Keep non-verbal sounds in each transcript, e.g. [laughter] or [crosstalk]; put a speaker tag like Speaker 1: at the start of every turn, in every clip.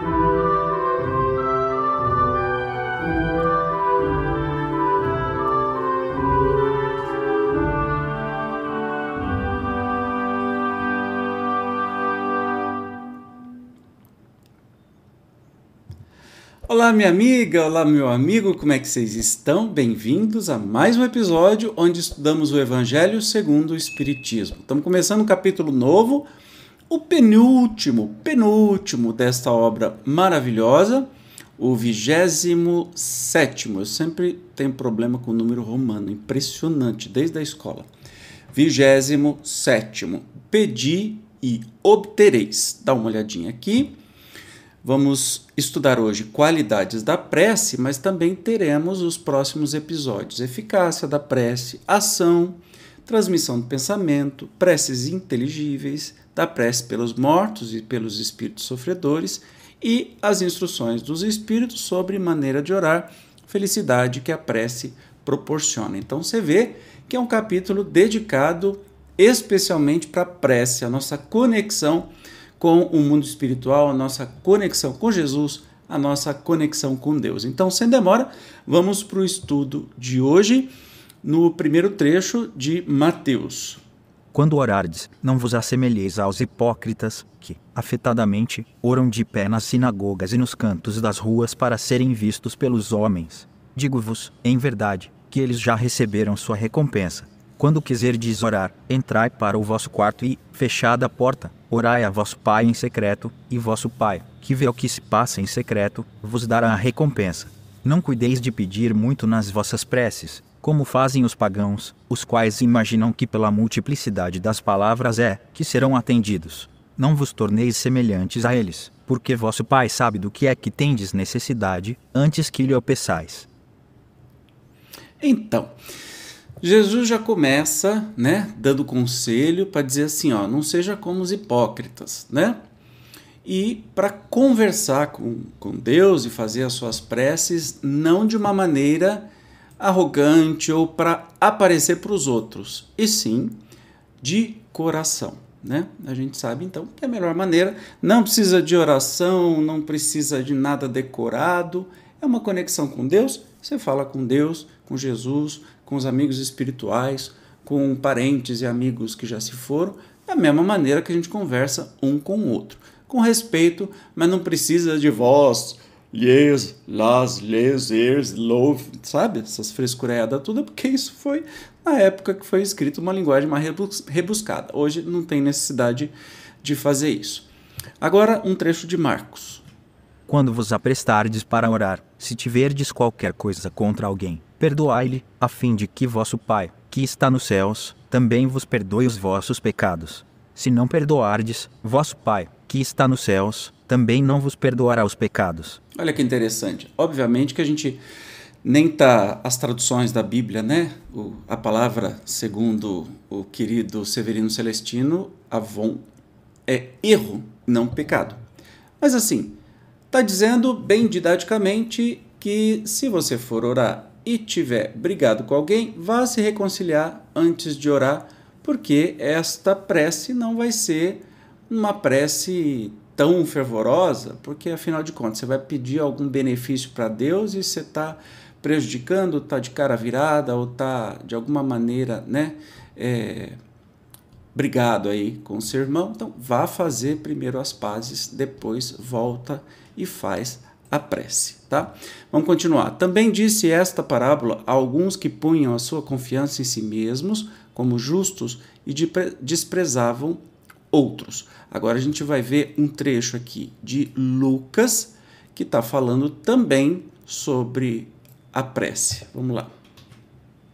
Speaker 1: Olá, minha amiga, olá, meu amigo, como é que vocês estão? Bem-vindos a mais um episódio onde estudamos o Evangelho segundo o Espiritismo. Estamos começando um capítulo novo, o penúltimo, penúltimo desta obra maravilhosa, o 27. Eu sempre tenho problema com o número romano, impressionante, desde a escola. 27. Pedi e obtereis. Dá uma olhadinha aqui. Vamos estudar hoje qualidades da prece, mas também teremos os próximos episódios: eficácia da prece, ação, transmissão do pensamento, preces inteligíveis, da prece pelos mortos e pelos espíritos sofredores e as instruções dos espíritos sobre maneira de orar, felicidade que a prece proporciona. Então você vê que é um capítulo dedicado especialmente para a prece, a nossa conexão com o mundo espiritual, a nossa conexão com Jesus, a nossa conexão com Deus. Então, sem demora, vamos para o estudo de hoje, no primeiro trecho de Mateus.
Speaker 2: Quando orardes, não vos assemelheis aos hipócritas, que, afetadamente, oram de pé nas sinagogas e nos cantos das ruas para serem vistos pelos homens. Digo-vos, em verdade, que eles já receberam sua recompensa. Quando quiserdes orar, entrai para o vosso quarto e, fechada a porta, orai a vosso Pai em secreto, e vosso Pai, que vê o que se passa em secreto, vos dará a recompensa. Não cuideis de pedir muito nas vossas preces, como fazem os pagãos, os quais imaginam que pela multiplicidade das palavras é que serão atendidos. Não vos torneis semelhantes a eles, porque vosso Pai sabe do que é que tendes necessidade, antes que lhe o peçais.
Speaker 1: Então, Jesus já começa, né, dando conselho para dizer assim, ó, não seja como os hipócritas, né? E para conversar com, com Deus e fazer as suas preces, não de uma maneira arrogante ou para aparecer para os outros, e sim de coração, né? A gente sabe então que é a melhor maneira não precisa de oração, não precisa de nada decorado, é uma conexão com Deus. Você fala com Deus, com Jesus, com os amigos espirituais, com parentes e amigos que já se foram, da mesma maneira que a gente conversa um com o outro. Com respeito, mas não precisa de voz, yes, las, les, ears, love, sabe? Essas frescureadas tudo, porque isso foi na época que foi escrito uma linguagem mais rebuscada. Hoje não tem necessidade de fazer isso. Agora, um trecho de Marcos.
Speaker 2: Quando vos aprestardes para orar, se tiverdes qualquer coisa contra alguém, perdoai-lhe, a fim de que vosso Pai, que está nos céus, também vos perdoe os vossos pecados. Se não perdoardes, vosso Pai, que está nos céus, também não vos perdoará os pecados.
Speaker 1: Olha que interessante. Obviamente que a gente nem tá as traduções da Bíblia, né? O, a palavra, segundo o querido Severino Celestino, avon, é erro, não pecado. Mas assim, tá dizendo bem didaticamente que se você for orar e tiver brigado com alguém, vá se reconciliar antes de orar, porque esta prece não vai ser uma prece tão fervorosa, porque afinal de contas você vai pedir algum benefício para Deus e você está prejudicando, está de cara virada ou está de alguma maneira, né, é, brigado aí com o seu irmão. Então vá fazer primeiro as pazes, depois volta e faz a prece, tá? Vamos continuar. Também disse esta parábola a alguns que punham a sua confiança em si mesmos como justos e desprezavam outros. Agora a gente vai ver um trecho aqui de Lucas que está falando também sobre a prece. Vamos lá.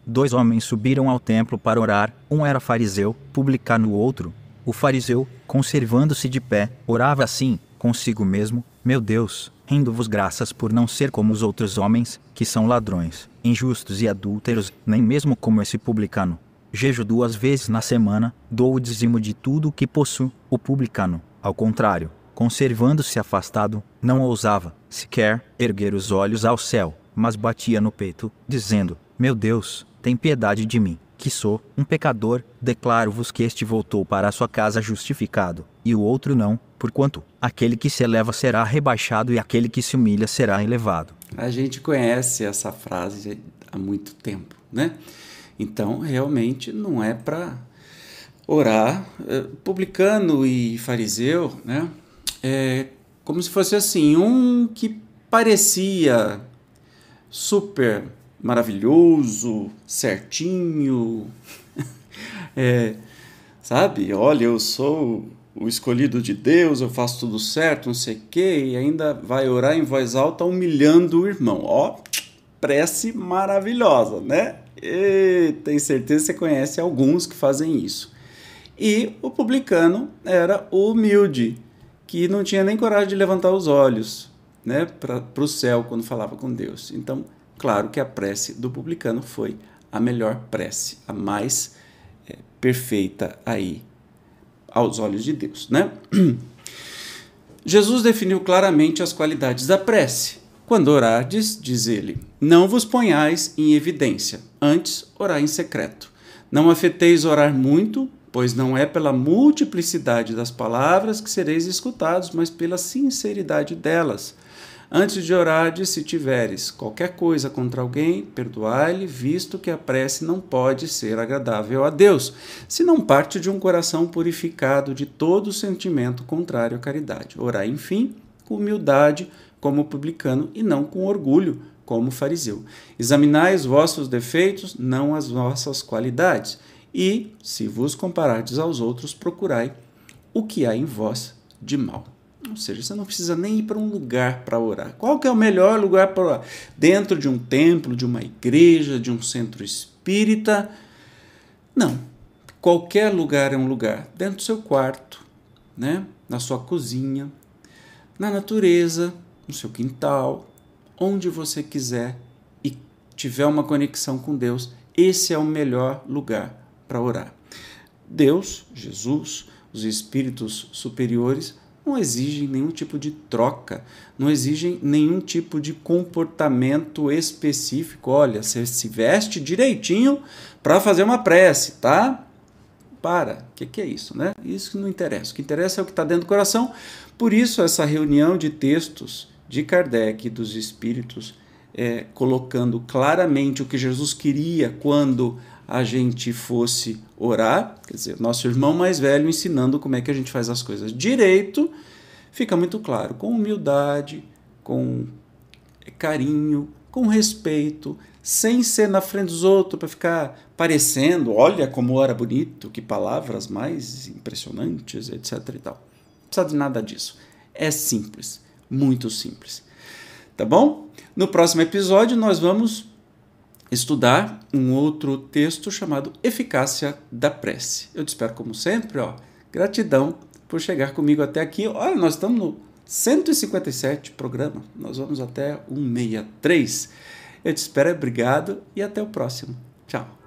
Speaker 2: Dois homens subiram ao templo para orar. Um era fariseu, publicano o outro. O fariseu, conservando-se de pé, orava assim, consigo mesmo: Meu Deus, rendo-vos graças por não ser como os outros homens, que são ladrões, injustos e adúlteros, nem mesmo como esse publicano. Jejo duas vezes na semana, dou o dízimo de tudo o que possuo. O publicano, ao contrário, conservando-se afastado, não ousava, sequer, erguer os olhos ao céu, mas batia no peito, dizendo: Meu Deus, tem piedade de mim, que sou um pecador, declaro-vos que este voltou para sua casa justificado, e o outro não, porquanto aquele que se eleva será rebaixado e aquele que se humilha será elevado.
Speaker 1: A gente conhece essa frase há muito tempo, né? Então, realmente não é para orar. Eh, publicano e fariseu, né? É como se fosse assim, um que parecia super maravilhoso, certinho, [laughs] é, sabe? Olha, eu sou o escolhido de Deus, eu faço tudo certo, não sei o quê, e ainda vai orar em voz alta humilhando o irmão. Ó, prece maravilhosa, né? E tem certeza que você conhece alguns que fazem isso. E o publicano era o humilde, que não tinha nem coragem de levantar os olhos né, para o céu quando falava com Deus. Então, claro que a prece do publicano foi a melhor prece, a mais é, perfeita aí aos olhos de Deus, né? [clears throat] Jesus definiu claramente as qualidades da prece. Quando orardes, diz ele, não vos ponhais em evidência, antes orai em secreto. Não afeteis orar muito, pois não é pela multiplicidade das palavras que sereis escutados, mas pela sinceridade delas. Antes de orar, se tiveres qualquer coisa contra alguém, perdoai-lhe, visto que a prece não pode ser agradável a Deus, se não parte de um coração purificado de todo sentimento contrário à caridade. Orai, enfim, com humildade, como publicano, e não com orgulho, como fariseu. Examinai os vossos defeitos, não as vossas qualidades. E, se vos comparardes aos outros, procurai o que há em vós de mal. Ou seja, você não precisa nem ir para um lugar para orar. Qual que é o melhor lugar para orar? Dentro de um templo, de uma igreja, de um centro espírita? Não. Qualquer lugar é um lugar. Dentro do seu quarto, né? na sua cozinha, na natureza, no seu quintal, onde você quiser e tiver uma conexão com Deus, esse é o melhor lugar para orar. Deus, Jesus, os espíritos superiores não exigem nenhum tipo de troca, não exigem nenhum tipo de comportamento específico. Olha, você se veste direitinho para fazer uma prece, tá? Para. O que, que, é isso, né? Isso que não interessa. O que interessa é o que está dentro do coração. Por isso, essa reunião de textos de Kardec e dos espíritos, é, colocando claramente o que Jesus queria quando a gente fosse orar, quer dizer, nosso irmão mais velho ensinando como é que a gente faz as coisas direito, fica muito claro, com humildade, com carinho, com respeito, sem ser na frente dos outros para ficar parecendo, olha como era bonito, que palavras mais impressionantes, etc e tal. Não precisa de nada disso. É simples, muito simples. Tá bom? No próximo episódio nós vamos estudar um outro texto chamado Eficácia da Prece. Eu te espero como sempre, ó. Gratidão por chegar comigo até aqui. Olha, nós estamos no 157 programa. Nós vamos até 163. Eu te espero, obrigado e até o próximo. Tchau.